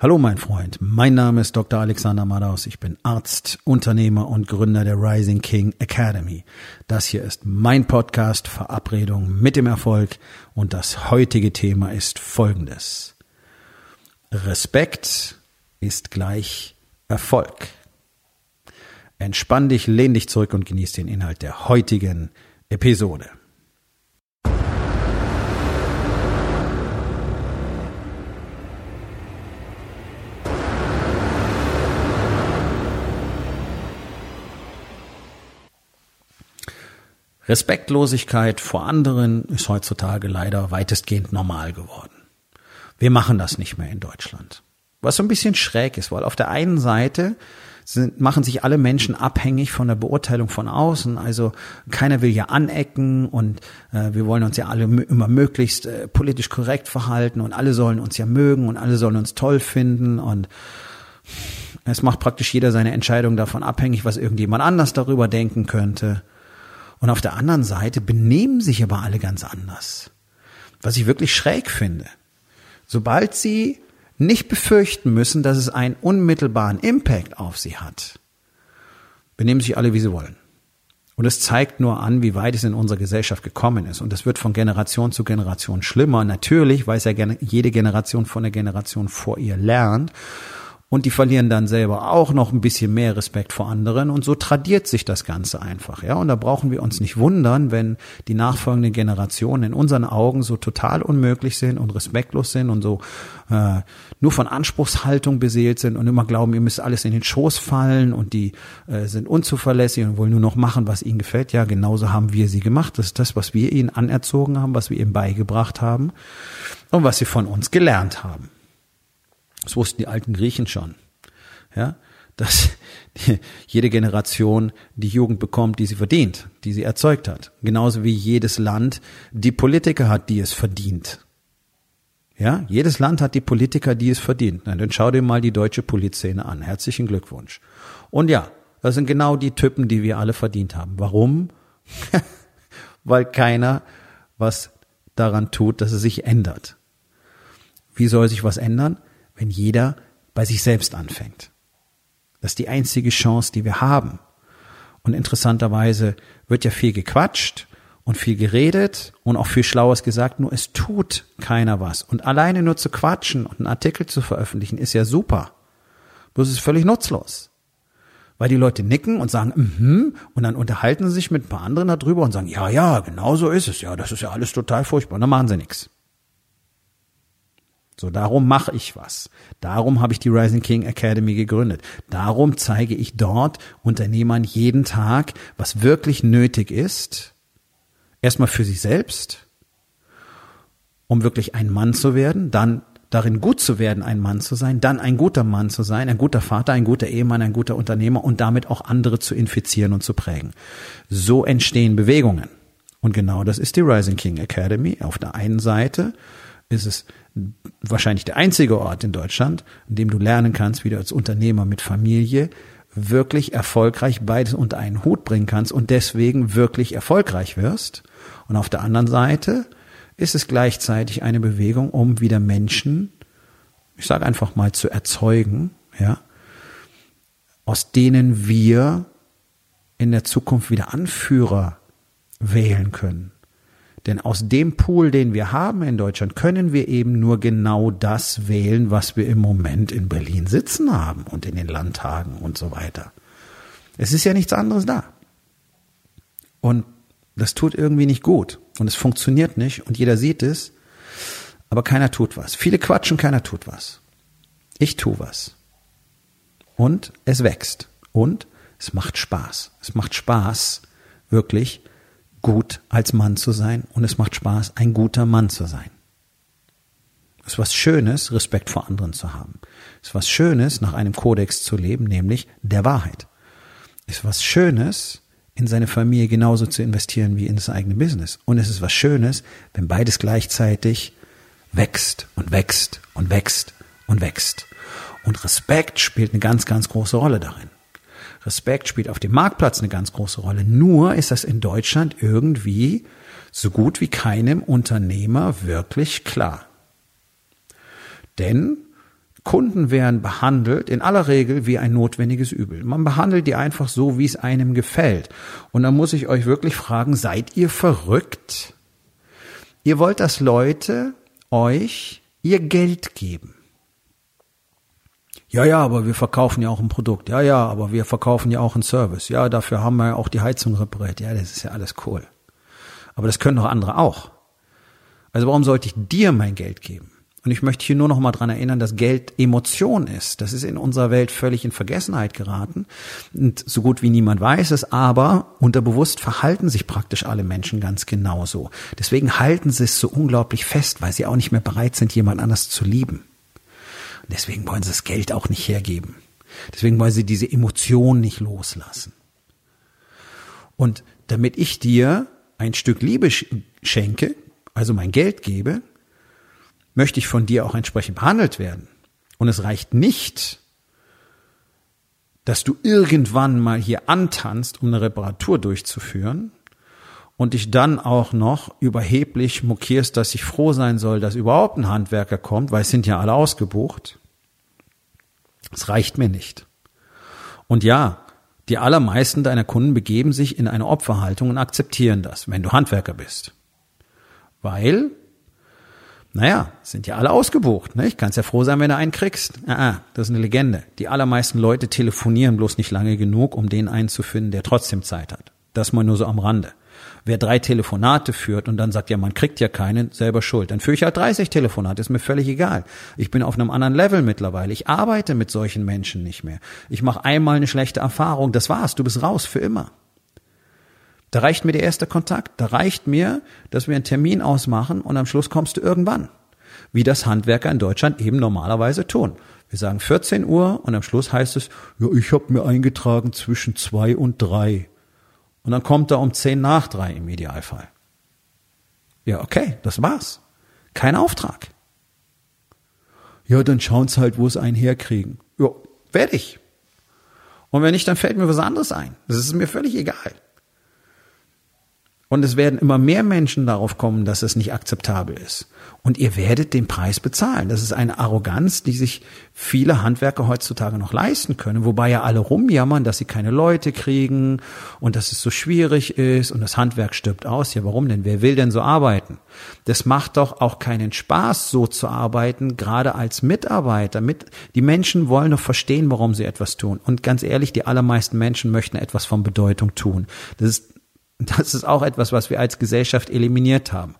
Hallo mein Freund, mein Name ist Dr. Alexander Madaus, ich bin Arzt, Unternehmer und Gründer der Rising King Academy. Das hier ist mein Podcast Verabredung mit dem Erfolg und das heutige Thema ist folgendes. Respekt ist gleich Erfolg. Entspann dich, lehn dich zurück und genieß den Inhalt der heutigen Episode. Respektlosigkeit vor anderen ist heutzutage leider weitestgehend normal geworden. Wir machen das nicht mehr in Deutschland. Was so ein bisschen schräg ist, weil auf der einen Seite sind, machen sich alle Menschen abhängig von der Beurteilung von außen. Also keiner will ja anecken und äh, wir wollen uns ja alle immer möglichst äh, politisch korrekt verhalten und alle sollen uns ja mögen und alle sollen uns toll finden und es macht praktisch jeder seine Entscheidung davon abhängig, was irgendjemand anders darüber denken könnte. Und auf der anderen Seite benehmen sich aber alle ganz anders. Was ich wirklich schräg finde. Sobald sie nicht befürchten müssen, dass es einen unmittelbaren Impact auf sie hat, benehmen sich alle, wie sie wollen. Und es zeigt nur an, wie weit es in unserer Gesellschaft gekommen ist. Und es wird von Generation zu Generation schlimmer. Natürlich, weil es ja jede Generation von der Generation vor ihr lernt und die verlieren dann selber auch noch ein bisschen mehr Respekt vor anderen und so tradiert sich das Ganze einfach, ja. Und da brauchen wir uns nicht wundern, wenn die nachfolgenden Generationen in unseren Augen so total unmöglich sind und respektlos sind und so äh, nur von Anspruchshaltung beseelt sind und immer glauben, ihr müsst alles in den Schoß fallen und die äh, sind unzuverlässig und wollen nur noch machen, was ihnen gefällt. Ja, genauso haben wir sie gemacht. Das ist das, was wir ihnen anerzogen haben, was wir ihnen beigebracht haben und was sie von uns gelernt haben. Das wussten die alten Griechen schon. Ja, dass jede Generation die Jugend bekommt, die sie verdient, die sie erzeugt hat. Genauso wie jedes Land die Politiker hat, die es verdient. Ja, jedes Land hat die Politiker, die es verdient. Na, dann schau dir mal die deutsche Polizszene an. Herzlichen Glückwunsch. Und ja, das sind genau die Typen, die wir alle verdient haben. Warum? Weil keiner was daran tut, dass es sich ändert. Wie soll sich was ändern? Wenn jeder bei sich selbst anfängt. Das ist die einzige Chance, die wir haben. Und interessanterweise wird ja viel gequatscht und viel geredet und auch viel Schlaues gesagt, nur es tut keiner was. Und alleine nur zu quatschen und einen Artikel zu veröffentlichen ist ja super. Bloß ist völlig nutzlos. Weil die Leute nicken und sagen, mhm, und dann unterhalten sie sich mit ein paar anderen darüber und sagen, ja, ja, genau so ist es, ja, das ist ja alles total furchtbar. Und dann machen sie nichts. So, darum mache ich was. Darum habe ich die Rising King Academy gegründet. Darum zeige ich dort Unternehmern jeden Tag, was wirklich nötig ist. Erstmal für sich selbst, um wirklich ein Mann zu werden, dann darin gut zu werden, ein Mann zu sein, dann ein guter Mann zu sein, ein guter Vater, ein guter Ehemann, ein guter Unternehmer und damit auch andere zu infizieren und zu prägen. So entstehen Bewegungen. Und genau das ist die Rising King Academy. Auf der einen Seite ist es wahrscheinlich der einzige Ort in Deutschland, in dem du lernen kannst, wie du als Unternehmer mit Familie wirklich erfolgreich beides unter einen Hut bringen kannst und deswegen wirklich erfolgreich wirst. Und auf der anderen Seite ist es gleichzeitig eine Bewegung, um wieder Menschen, ich sage einfach mal, zu erzeugen, ja, aus denen wir in der Zukunft wieder Anführer wählen können. Denn aus dem Pool, den wir haben in Deutschland, können wir eben nur genau das wählen, was wir im Moment in Berlin sitzen haben und in den Landtagen und so weiter. Es ist ja nichts anderes da. Und das tut irgendwie nicht gut und es funktioniert nicht und jeder sieht es, aber keiner tut was. Viele quatschen, keiner tut was. Ich tue was. Und es wächst und es macht Spaß. Es macht Spaß, wirklich gut als Mann zu sein und es macht Spaß, ein guter Mann zu sein. Es ist was Schönes, Respekt vor anderen zu haben. Es ist was Schönes, nach einem Kodex zu leben, nämlich der Wahrheit. Es ist was Schönes, in seine Familie genauso zu investieren wie in das eigene Business. Und es ist was Schönes, wenn beides gleichzeitig wächst und wächst und wächst und wächst. Und Respekt spielt eine ganz, ganz große Rolle darin. Respekt spielt auf dem Marktplatz eine ganz große Rolle. Nur ist das in Deutschland irgendwie so gut wie keinem Unternehmer wirklich klar. Denn Kunden werden behandelt in aller Regel wie ein notwendiges Übel. Man behandelt die einfach so, wie es einem gefällt. Und da muss ich euch wirklich fragen, seid ihr verrückt? Ihr wollt, dass Leute euch ihr Geld geben. Ja, ja, aber wir verkaufen ja auch ein Produkt. Ja, ja, aber wir verkaufen ja auch einen Service. Ja, dafür haben wir ja auch die Heizung repariert. Ja, das ist ja alles cool. Aber das können doch andere auch. Also warum sollte ich dir mein Geld geben? Und ich möchte hier nur noch mal dran erinnern, dass Geld Emotion ist. Das ist in unserer Welt völlig in Vergessenheit geraten. Und so gut wie niemand weiß es, aber unterbewusst verhalten sich praktisch alle Menschen ganz genauso. Deswegen halten sie es so unglaublich fest, weil sie auch nicht mehr bereit sind, jemand anders zu lieben. Und deswegen wollen sie das Geld auch nicht hergeben. Deswegen wollen sie diese Emotion nicht loslassen. Und damit ich dir ein Stück Liebe schenke, also mein Geld gebe, möchte ich von dir auch entsprechend behandelt werden. Und es reicht nicht, dass du irgendwann mal hier antanzt, um eine Reparatur durchzuführen und dich dann auch noch überheblich mokierst, dass ich froh sein soll, dass überhaupt ein Handwerker kommt, weil es sind ja alle ausgebucht. Es reicht mir nicht. Und ja, die allermeisten deiner Kunden begeben sich in eine Opferhaltung und akzeptieren das, wenn du Handwerker bist. Weil naja, sind ja alle ausgebucht. Ne? Ich kannst ja froh sein, wenn du einen kriegst. Ah, ah, das ist eine Legende. Die allermeisten Leute telefonieren bloß nicht lange genug, um den einen zu finden, der trotzdem Zeit hat. Das mal nur so am Rande. Wer drei Telefonate führt und dann sagt, ja, man kriegt ja keinen, selber schuld. Dann führe ich halt 30 Telefonate, ist mir völlig egal. Ich bin auf einem anderen Level mittlerweile. Ich arbeite mit solchen Menschen nicht mehr. Ich mache einmal eine schlechte Erfahrung, das war's, du bist raus für immer. Da reicht mir der erste Kontakt. Da reicht mir, dass wir einen Termin ausmachen und am Schluss kommst du irgendwann. Wie das Handwerker in Deutschland eben normalerweise tun. Wir sagen 14 Uhr und am Schluss heißt es, ja, ich habe mir eingetragen zwischen zwei und drei. Und dann kommt er um zehn nach drei im Idealfall. Ja, okay, das war's. Kein Auftrag. Ja, dann schauen sie halt, wo sie einen herkriegen. Ja, werde ich. Und wenn nicht, dann fällt mir was anderes ein. Das ist mir völlig egal. Und es werden immer mehr Menschen darauf kommen, dass es nicht akzeptabel ist. Und ihr werdet den Preis bezahlen. Das ist eine Arroganz, die sich viele Handwerker heutzutage noch leisten können. Wobei ja alle rumjammern, dass sie keine Leute kriegen und dass es so schwierig ist und das Handwerk stirbt aus. Ja, warum denn? Wer will denn so arbeiten? Das macht doch auch keinen Spaß, so zu arbeiten, gerade als Mitarbeiter. Mit, die Menschen wollen doch verstehen, warum sie etwas tun. Und ganz ehrlich, die allermeisten Menschen möchten etwas von Bedeutung tun. Das ist das ist auch etwas, was wir als Gesellschaft eliminiert haben.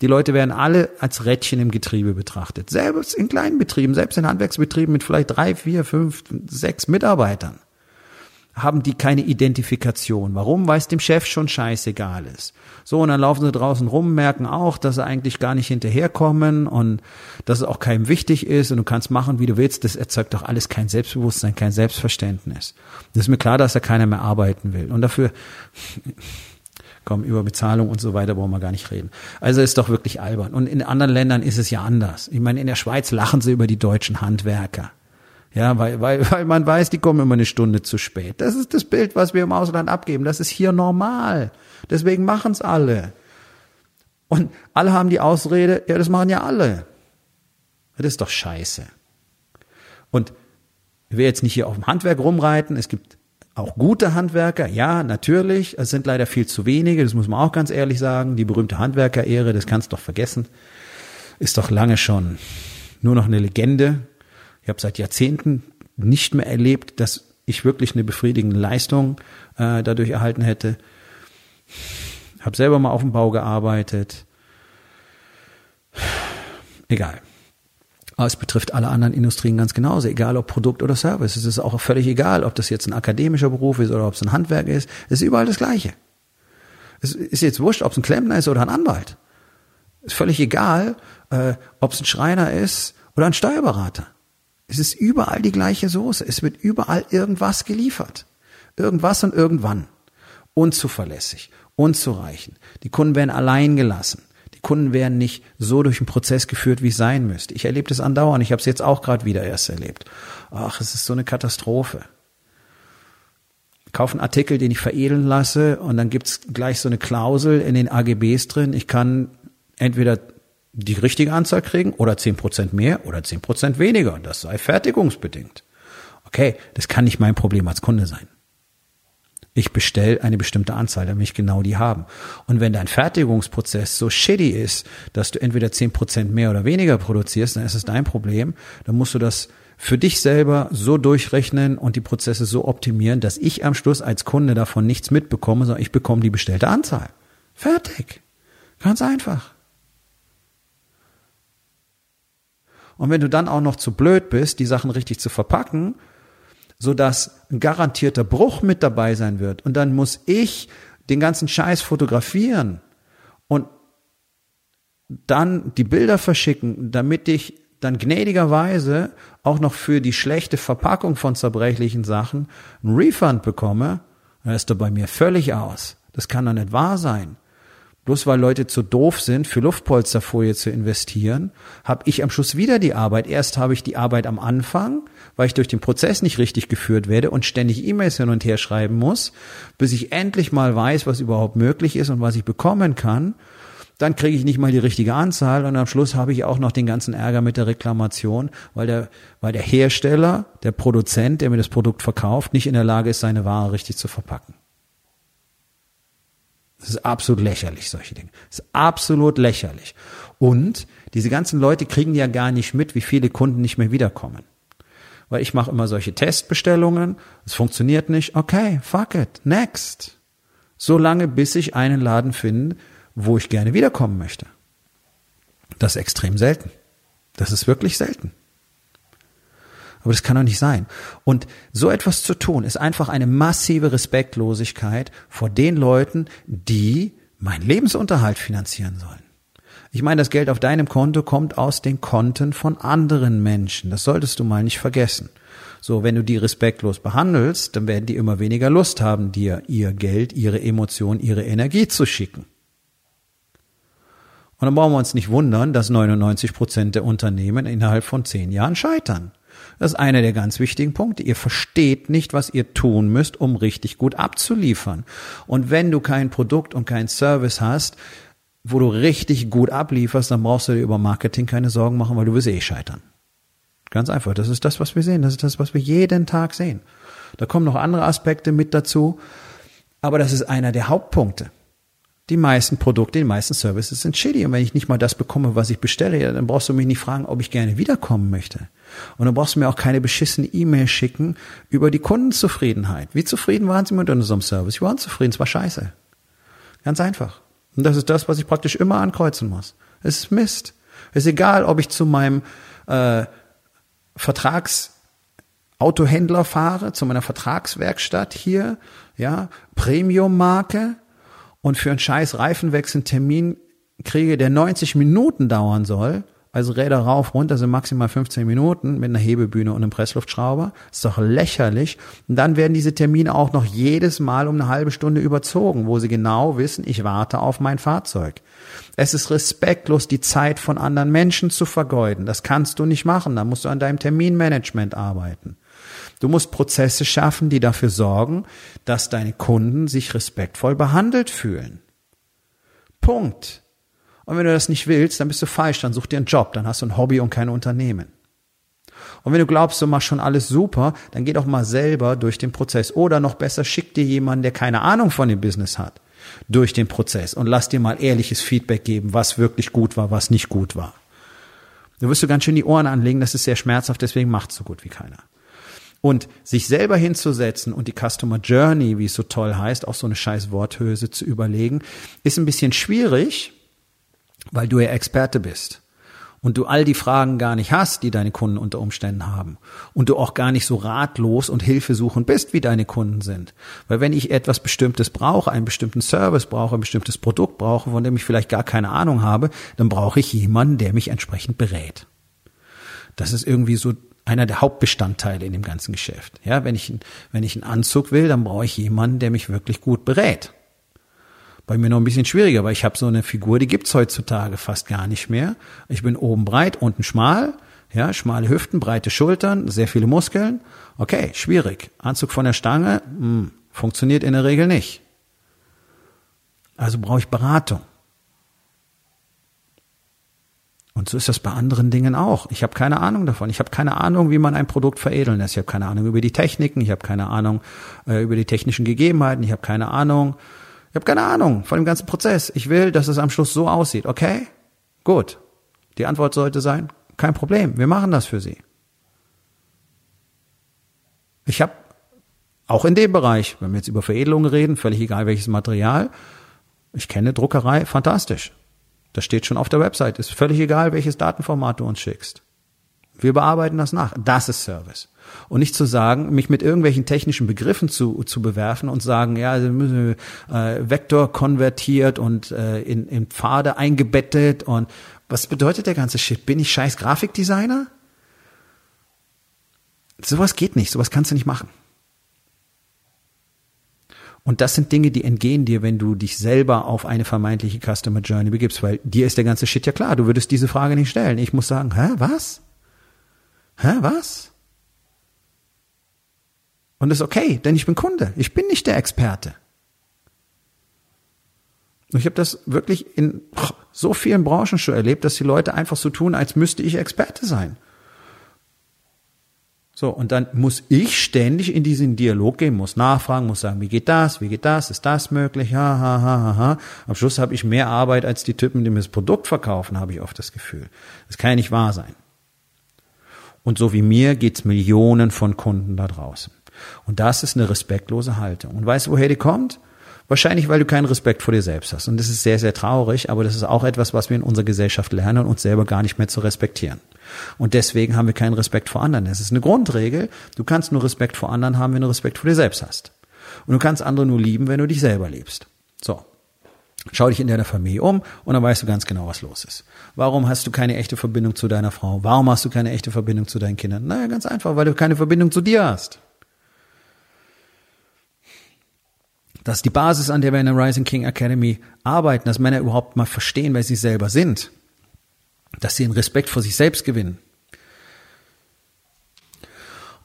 Die Leute werden alle als Rädchen im Getriebe betrachtet. Selbst in kleinen Betrieben, selbst in Handwerksbetrieben mit vielleicht drei, vier, fünf, sechs Mitarbeitern haben die keine Identifikation. Warum? Weil es dem Chef schon scheißegal ist. So, und dann laufen sie draußen rum, merken auch, dass sie eigentlich gar nicht hinterherkommen und dass es auch keinem wichtig ist und du kannst machen, wie du willst. Das erzeugt doch alles kein Selbstbewusstsein, kein Selbstverständnis. Das ist mir klar, dass da keiner mehr arbeiten will. Und dafür, Komm, über Bezahlung und so weiter wollen wir gar nicht reden. Also ist doch wirklich albern. Und in anderen Ländern ist es ja anders. Ich meine, in der Schweiz lachen sie über die deutschen Handwerker. Ja, weil, weil, weil man weiß, die kommen immer eine Stunde zu spät. Das ist das Bild, was wir im Ausland abgeben. Das ist hier normal. Deswegen machen's alle. Und alle haben die Ausrede, ja, das machen ja alle. Das ist doch scheiße. Und ich will jetzt nicht hier auf dem Handwerk rumreiten. Es gibt auch gute Handwerker, ja, natürlich. Es sind leider viel zu wenige, das muss man auch ganz ehrlich sagen. Die berühmte Handwerkerehre, das kannst du doch vergessen. Ist doch lange schon nur noch eine Legende. Ich habe seit Jahrzehnten nicht mehr erlebt, dass ich wirklich eine befriedigende Leistung äh, dadurch erhalten hätte. Habe selber mal auf dem Bau gearbeitet. Egal. Aber es betrifft alle anderen Industrien ganz genauso, egal ob Produkt oder Service. Es ist auch völlig egal, ob das jetzt ein akademischer Beruf ist oder ob es ein Handwerk ist. Es ist überall das Gleiche. Es ist jetzt wurscht, ob es ein Klempner ist oder ein Anwalt. Es ist völlig egal, äh, ob es ein Schreiner ist oder ein Steuerberater. Es ist überall die gleiche Soße. Es wird überall irgendwas geliefert. Irgendwas und irgendwann. Unzuverlässig, unzureichend. Die Kunden werden allein gelassen. Kunden werden nicht so durch den Prozess geführt, wie es sein müsste. Ich erlebe das andauernd. Ich habe es jetzt auch gerade wieder erst erlebt. Ach, es ist so eine Katastrophe. Kaufe einen Artikel, den ich veredeln lasse und dann gibt's gleich so eine Klausel in den AGBs drin. Ich kann entweder die richtige Anzahl kriegen oder zehn Prozent mehr oder zehn Prozent weniger. Das sei fertigungsbedingt. Okay, das kann nicht mein Problem als Kunde sein. Ich bestelle eine bestimmte Anzahl, damit ich genau die haben. Und wenn dein Fertigungsprozess so shitty ist, dass du entweder zehn Prozent mehr oder weniger produzierst, dann ist es dein Problem. Dann musst du das für dich selber so durchrechnen und die Prozesse so optimieren, dass ich am Schluss als Kunde davon nichts mitbekomme, sondern ich bekomme die bestellte Anzahl. Fertig. Ganz einfach. Und wenn du dann auch noch zu blöd bist, die Sachen richtig zu verpacken, so dass ein garantierter Bruch mit dabei sein wird und dann muss ich den ganzen Scheiß fotografieren und dann die Bilder verschicken, damit ich dann gnädigerweise auch noch für die schlechte Verpackung von zerbrechlichen Sachen einen Refund bekomme, dann ist er bei mir völlig aus. Das kann doch nicht wahr sein. Bloß weil Leute zu doof sind, für Luftpolsterfolie zu investieren, habe ich am Schluss wieder die Arbeit. Erst habe ich die Arbeit am Anfang, weil ich durch den Prozess nicht richtig geführt werde und ständig E-Mails hin und her schreiben muss, bis ich endlich mal weiß, was überhaupt möglich ist und was ich bekommen kann. Dann kriege ich nicht mal die richtige Anzahl und am Schluss habe ich auch noch den ganzen Ärger mit der Reklamation, weil der, weil der Hersteller, der Produzent, der mir das Produkt verkauft, nicht in der Lage ist, seine Ware richtig zu verpacken. Das ist absolut lächerlich, solche Dinge. Das ist absolut lächerlich. Und diese ganzen Leute kriegen ja gar nicht mit, wie viele Kunden nicht mehr wiederkommen. Weil ich mache immer solche Testbestellungen, es funktioniert nicht, okay, fuck it, next. So lange, bis ich einen Laden finde, wo ich gerne wiederkommen möchte. Das ist extrem selten. Das ist wirklich selten. Aber das kann doch nicht sein. Und so etwas zu tun, ist einfach eine massive Respektlosigkeit vor den Leuten, die meinen Lebensunterhalt finanzieren sollen. Ich meine, das Geld auf deinem Konto kommt aus den Konten von anderen Menschen. Das solltest du mal nicht vergessen. So, wenn du die respektlos behandelst, dann werden die immer weniger Lust haben, dir ihr Geld, ihre Emotionen, ihre Energie zu schicken. Und dann brauchen wir uns nicht wundern, dass 99 Prozent der Unternehmen innerhalb von zehn Jahren scheitern. Das ist einer der ganz wichtigen Punkte. Ihr versteht nicht, was ihr tun müsst, um richtig gut abzuliefern. Und wenn du kein Produkt und kein Service hast, wo du richtig gut ablieferst, dann brauchst du dir über Marketing keine Sorgen machen, weil du wirst eh scheitern. Ganz einfach. Das ist das, was wir sehen. Das ist das, was wir jeden Tag sehen. Da kommen noch andere Aspekte mit dazu. Aber das ist einer der Hauptpunkte die meisten Produkte, die meisten Services sind shitty. Und wenn ich nicht mal das bekomme, was ich bestelle, dann brauchst du mich nicht fragen, ob ich gerne wiederkommen möchte. Und dann brauchst du mir auch keine beschissene E-Mail schicken über die Kundenzufriedenheit. Wie zufrieden waren sie mit unserem Service? Sie waren zufrieden, es war scheiße. Ganz einfach. Und das ist das, was ich praktisch immer ankreuzen muss. Es ist Mist. Es ist egal, ob ich zu meinem äh, Vertragsautohändler fahre, zu meiner Vertragswerkstatt hier, ja, Premium-Marke, und für einen scheiß Reifenwechsel einen Termin kriege, der 90 Minuten dauern soll, also Räder rauf, runter sind maximal 15 Minuten mit einer Hebebühne und einem Pressluftschrauber. Ist doch lächerlich. Und dann werden diese Termine auch noch jedes Mal um eine halbe Stunde überzogen, wo sie genau wissen, ich warte auf mein Fahrzeug. Es ist respektlos, die Zeit von anderen Menschen zu vergeuden. Das kannst du nicht machen. Da musst du an deinem Terminmanagement arbeiten. Du musst Prozesse schaffen, die dafür sorgen, dass deine Kunden sich respektvoll behandelt fühlen. Punkt. Und wenn du das nicht willst, dann bist du falsch, dann such dir einen Job, dann hast du ein Hobby und kein Unternehmen. Und wenn du glaubst, du machst schon alles super, dann geh doch mal selber durch den Prozess. Oder noch besser, schick dir jemanden, der keine Ahnung von dem Business hat, durch den Prozess und lass dir mal ehrliches Feedback geben, was wirklich gut war, was nicht gut war. Du wirst du ganz schön die Ohren anlegen, das ist sehr schmerzhaft, deswegen macht so gut wie keiner. Und sich selber hinzusetzen und die Customer Journey, wie es so toll heißt, auch so eine scheiß Worthülse zu überlegen, ist ein bisschen schwierig, weil du ja Experte bist und du all die Fragen gar nicht hast, die deine Kunden unter Umständen haben und du auch gar nicht so ratlos und hilfesuchend bist, wie deine Kunden sind. Weil wenn ich etwas Bestimmtes brauche, einen bestimmten Service brauche, ein bestimmtes Produkt brauche, von dem ich vielleicht gar keine Ahnung habe, dann brauche ich jemanden, der mich entsprechend berät. Das ist irgendwie so einer der Hauptbestandteile in dem ganzen Geschäft. Ja, wenn ich, wenn ich einen Anzug will, dann brauche ich jemanden, der mich wirklich gut berät. Bei mir noch ein bisschen schwieriger, weil ich habe so eine Figur, die gibt's heutzutage fast gar nicht mehr. Ich bin oben breit, unten schmal, ja, schmale Hüften, breite Schultern, sehr viele Muskeln. Okay, schwierig. Anzug von der Stange, mh, hm, funktioniert in der Regel nicht. Also brauche ich Beratung. Und so ist das bei anderen Dingen auch. Ich habe keine Ahnung davon. Ich habe keine Ahnung, wie man ein Produkt veredeln lässt. Ich habe keine Ahnung über die Techniken. Ich habe keine Ahnung äh, über die technischen Gegebenheiten. Ich habe keine Ahnung. Ich habe keine Ahnung von dem ganzen Prozess. Ich will, dass es am Schluss so aussieht. Okay? Gut. Die Antwort sollte sein, kein Problem. Wir machen das für Sie. Ich habe auch in dem Bereich, wenn wir jetzt über Veredelung reden, völlig egal welches Material, ich kenne Druckerei, fantastisch. Das steht schon auf der Website. Ist völlig egal, welches Datenformat du uns schickst. Wir bearbeiten das nach. Das ist Service. Und nicht zu sagen, mich mit irgendwelchen technischen Begriffen zu, zu bewerfen und sagen, ja, also müssen äh, Vektor konvertiert und äh, in, in Pfade eingebettet und was bedeutet der ganze Shit? Bin ich scheiß Grafikdesigner? Sowas geht nicht, sowas kannst du nicht machen. Und das sind Dinge, die entgehen dir, wenn du dich selber auf eine vermeintliche Customer Journey begibst, weil dir ist der ganze Shit ja klar. Du würdest diese Frage nicht stellen. Ich muss sagen, hä, was? Hä, was? Und das ist okay, denn ich bin Kunde. Ich bin nicht der Experte. Ich habe das wirklich in so vielen Branchen schon erlebt, dass die Leute einfach so tun, als müsste ich Experte sein. So, und dann muss ich ständig in diesen Dialog gehen, muss nachfragen, muss sagen, wie geht das, wie geht das, ist das möglich, ha, ha, ha, ha, ha. Am Schluss habe ich mehr Arbeit als die Typen, die mir das Produkt verkaufen, habe ich oft das Gefühl. Das kann ja nicht wahr sein. Und so wie mir geht's Millionen von Kunden da draußen. Und das ist eine respektlose Haltung. Und weißt du, woher die kommt? Wahrscheinlich, weil du keinen Respekt vor dir selbst hast. Und das ist sehr, sehr traurig, aber das ist auch etwas, was wir in unserer Gesellschaft lernen, uns selber gar nicht mehr zu respektieren. Und deswegen haben wir keinen Respekt vor anderen. Das ist eine Grundregel. Du kannst nur Respekt vor anderen haben, wenn du Respekt vor dir selbst hast. Und du kannst andere nur lieben, wenn du dich selber liebst. So. Schau dich in deiner Familie um und dann weißt du ganz genau, was los ist. Warum hast du keine echte Verbindung zu deiner Frau? Warum hast du keine echte Verbindung zu deinen Kindern? Naja, ganz einfach, weil du keine Verbindung zu dir hast. Das ist die Basis, an der wir in der Rising King Academy arbeiten, dass Männer überhaupt mal verstehen, wer sie selber sind dass sie einen Respekt vor sich selbst gewinnen.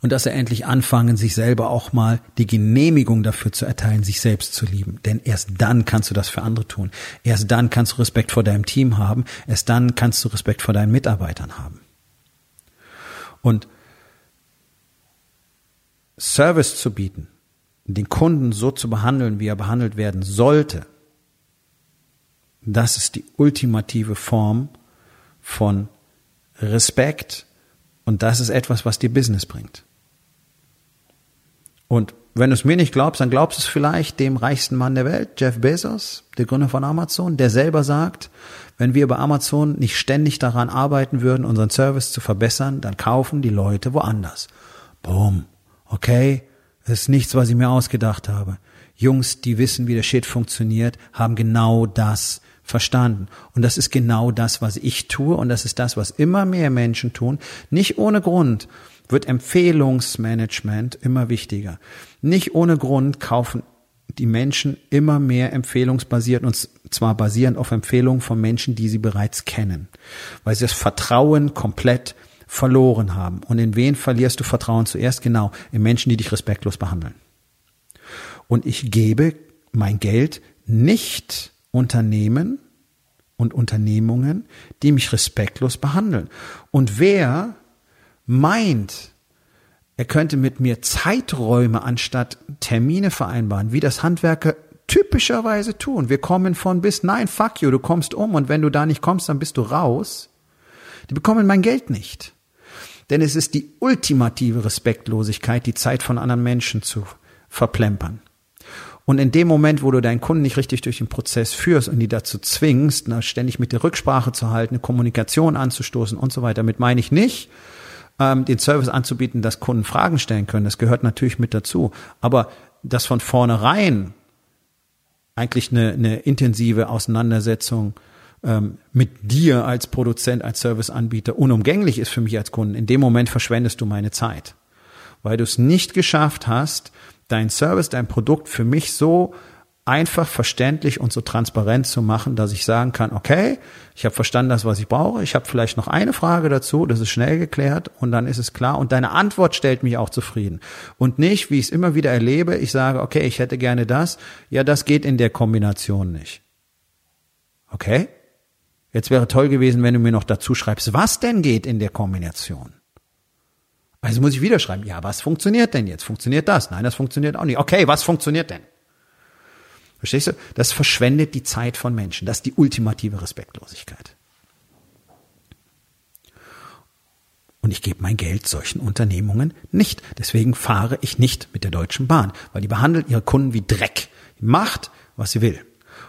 Und dass sie endlich anfangen, sich selber auch mal die Genehmigung dafür zu erteilen, sich selbst zu lieben. Denn erst dann kannst du das für andere tun. Erst dann kannst du Respekt vor deinem Team haben. Erst dann kannst du Respekt vor deinen Mitarbeitern haben. Und Service zu bieten, den Kunden so zu behandeln, wie er behandelt werden sollte, das ist die ultimative Form von Respekt und das ist etwas, was dir Business bringt. Und wenn du es mir nicht glaubst, dann glaubst du es vielleicht dem reichsten Mann der Welt, Jeff Bezos, der Gründer von Amazon, der selber sagt, wenn wir bei Amazon nicht ständig daran arbeiten würden, unseren Service zu verbessern, dann kaufen die Leute woanders. Boom. Okay, das ist nichts, was ich mir ausgedacht habe. Jungs, die wissen, wie der Shit funktioniert, haben genau das verstanden. Und das ist genau das, was ich tue und das ist das, was immer mehr Menschen tun. Nicht ohne Grund wird Empfehlungsmanagement immer wichtiger. Nicht ohne Grund kaufen die Menschen immer mehr empfehlungsbasiert und zwar basierend auf Empfehlungen von Menschen, die sie bereits kennen, weil sie das Vertrauen komplett verloren haben. Und in wen verlierst du Vertrauen zuerst? Genau, in Menschen, die dich respektlos behandeln. Und ich gebe mein Geld nicht Unternehmen und Unternehmungen, die mich respektlos behandeln. Und wer meint, er könnte mit mir Zeiträume anstatt Termine vereinbaren, wie das Handwerker typischerweise tun. Wir kommen von bis, nein, fuck you, du kommst um und wenn du da nicht kommst, dann bist du raus. Die bekommen mein Geld nicht. Denn es ist die ultimative Respektlosigkeit, die Zeit von anderen Menschen zu verplempern. Und in dem Moment, wo du deinen Kunden nicht richtig durch den Prozess führst und die dazu zwingst, na, ständig mit der Rücksprache zu halten, eine Kommunikation anzustoßen und so weiter, damit meine ich nicht, ähm, den Service anzubieten, dass Kunden Fragen stellen können. Das gehört natürlich mit dazu. Aber dass von vornherein eigentlich eine, eine intensive Auseinandersetzung ähm, mit dir als Produzent, als Serviceanbieter unumgänglich ist für mich als Kunden, in dem Moment verschwendest du meine Zeit. Weil du es nicht geschafft hast, dein Service, dein Produkt für mich so einfach verständlich und so transparent zu machen, dass ich sagen kann, okay, ich habe verstanden das, was ich brauche, ich habe vielleicht noch eine Frage dazu, das ist schnell geklärt und dann ist es klar und deine Antwort stellt mich auch zufrieden. Und nicht, wie ich es immer wieder erlebe, ich sage, okay, ich hätte gerne das, ja, das geht in der Kombination nicht. Okay? Jetzt wäre toll gewesen, wenn du mir noch dazu schreibst, was denn geht in der Kombination. Also muss ich wieder schreiben, ja, was funktioniert denn jetzt? Funktioniert das? Nein, das funktioniert auch nicht. Okay, was funktioniert denn? Verstehst du? Das verschwendet die Zeit von Menschen. Das ist die ultimative Respektlosigkeit. Und ich gebe mein Geld solchen Unternehmungen nicht. Deswegen fahre ich nicht mit der Deutschen Bahn, weil die behandelt ihre Kunden wie Dreck. Die macht, was sie will.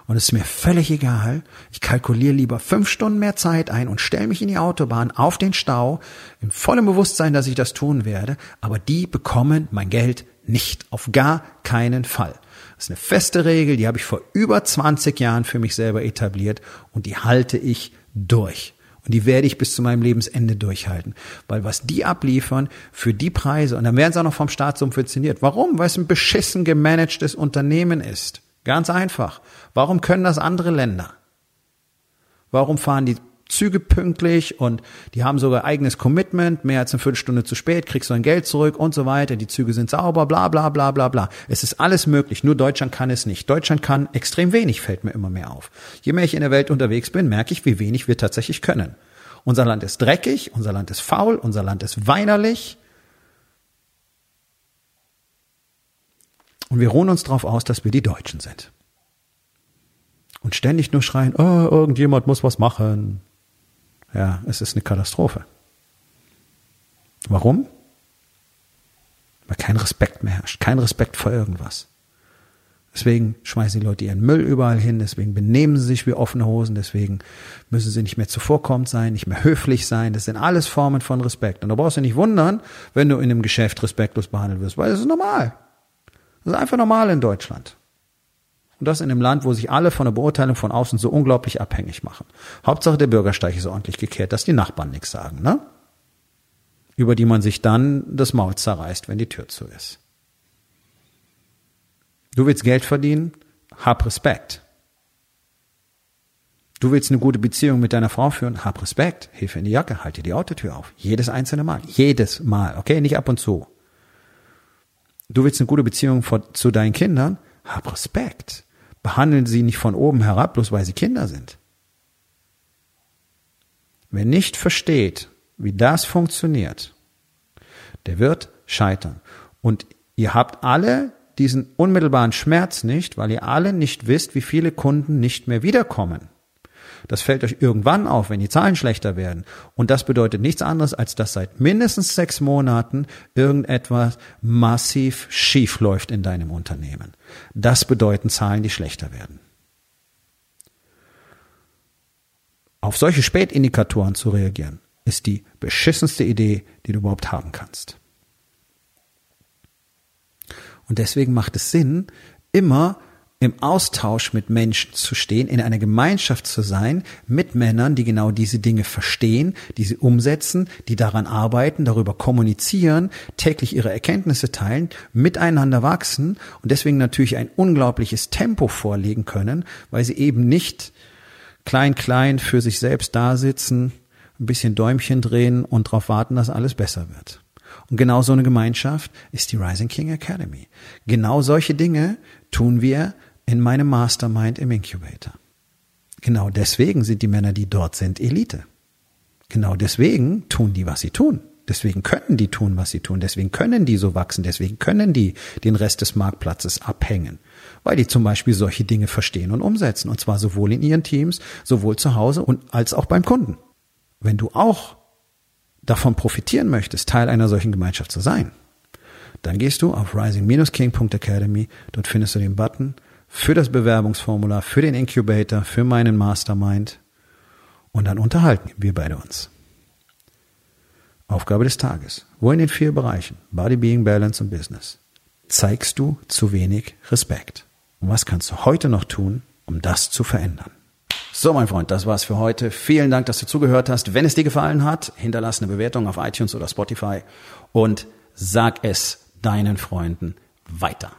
Und es ist mir völlig egal. Ich kalkuliere lieber fünf Stunden mehr Zeit ein und stelle mich in die Autobahn auf den Stau, im vollen Bewusstsein, dass ich das tun werde. Aber die bekommen mein Geld nicht. Auf gar keinen Fall. Das ist eine feste Regel, die habe ich vor über 20 Jahren für mich selber etabliert und die halte ich durch. Und die werde ich bis zu meinem Lebensende durchhalten. Weil was die abliefern für die Preise, und dann werden sie auch noch vom Staat subventioniert. Warum? Weil es ein beschissen gemanagtes Unternehmen ist. Ganz einfach. Warum können das andere Länder? Warum fahren die Züge pünktlich und die haben sogar eigenes Commitment, mehr als eine Viertelstunde zu spät, kriegst du dein Geld zurück und so weiter, die Züge sind sauber, bla bla bla bla bla. Es ist alles möglich, nur Deutschland kann es nicht. Deutschland kann extrem wenig, fällt mir immer mehr auf. Je mehr ich in der Welt unterwegs bin, merke ich, wie wenig wir tatsächlich können. Unser Land ist dreckig, unser Land ist faul, unser Land ist weinerlich. Und wir ruhen uns darauf aus, dass wir die Deutschen sind. Und ständig nur schreien, oh, irgendjemand muss was machen. Ja, es ist eine Katastrophe. Warum? Weil kein Respekt mehr herrscht, kein Respekt vor irgendwas. Deswegen schmeißen die Leute ihren Müll überall hin, deswegen benehmen sie sich wie offene Hosen, deswegen müssen sie nicht mehr zuvorkommend sein, nicht mehr höflich sein. Das sind alles Formen von Respekt. Und da brauchst du nicht wundern, wenn du in einem Geschäft respektlos behandelt wirst, weil das ist normal. Das ist einfach normal in Deutschland. Und das in einem Land, wo sich alle von der Beurteilung von außen so unglaublich abhängig machen. Hauptsache der Bürgersteig ist ordentlich gekehrt, dass die Nachbarn nichts sagen, ne? Über die man sich dann das Maul zerreißt, wenn die Tür zu ist. Du willst Geld verdienen? Hab Respekt. Du willst eine gute Beziehung mit deiner Frau führen? Hab Respekt. Hilfe in die Jacke, halte die Autotür auf. Jedes einzelne Mal. Jedes Mal. Okay? Nicht ab und zu. Du willst eine gute Beziehung zu deinen Kindern? Hab Respekt behandeln sie nicht von oben herab, bloß weil sie Kinder sind. Wer nicht versteht, wie das funktioniert, der wird scheitern. Und ihr habt alle diesen unmittelbaren Schmerz nicht, weil ihr alle nicht wisst, wie viele Kunden nicht mehr wiederkommen. Das fällt euch irgendwann auf, wenn die Zahlen schlechter werden. Und das bedeutet nichts anderes, als dass seit mindestens sechs Monaten irgendetwas massiv schief läuft in deinem Unternehmen. Das bedeuten Zahlen, die schlechter werden. Auf solche Spätindikatoren zu reagieren, ist die beschissenste Idee, die du überhaupt haben kannst. Und deswegen macht es Sinn, immer im Austausch mit Menschen zu stehen, in einer Gemeinschaft zu sein, mit Männern, die genau diese Dinge verstehen, die sie umsetzen, die daran arbeiten, darüber kommunizieren, täglich ihre Erkenntnisse teilen, miteinander wachsen und deswegen natürlich ein unglaubliches Tempo vorlegen können, weil sie eben nicht klein, klein für sich selbst da sitzen, ein bisschen Däumchen drehen und darauf warten, dass alles besser wird. Und genau so eine Gemeinschaft ist die Rising King Academy. Genau solche Dinge tun wir in meinem Mastermind im Incubator. Genau deswegen sind die Männer, die dort sind, Elite. Genau deswegen tun die, was sie tun. Deswegen können die tun, was sie tun. Deswegen können die so wachsen. Deswegen können die den Rest des Marktplatzes abhängen. Weil die zum Beispiel solche Dinge verstehen und umsetzen. Und zwar sowohl in ihren Teams, sowohl zu Hause und als auch beim Kunden. Wenn du auch davon profitieren möchtest, Teil einer solchen Gemeinschaft zu sein, dann gehst du auf rising-king.academy. Dort findest du den Button für das Bewerbungsformular, für den Incubator, für meinen Mastermind. Und dann unterhalten wir beide uns. Aufgabe des Tages. Wo in den vier Bereichen Body, Being, Balance und Business zeigst du zu wenig Respekt? Und was kannst du heute noch tun, um das zu verändern? So, mein Freund, das war's für heute. Vielen Dank, dass du zugehört hast. Wenn es dir gefallen hat, hinterlass eine Bewertung auf iTunes oder Spotify und sag es deinen Freunden weiter.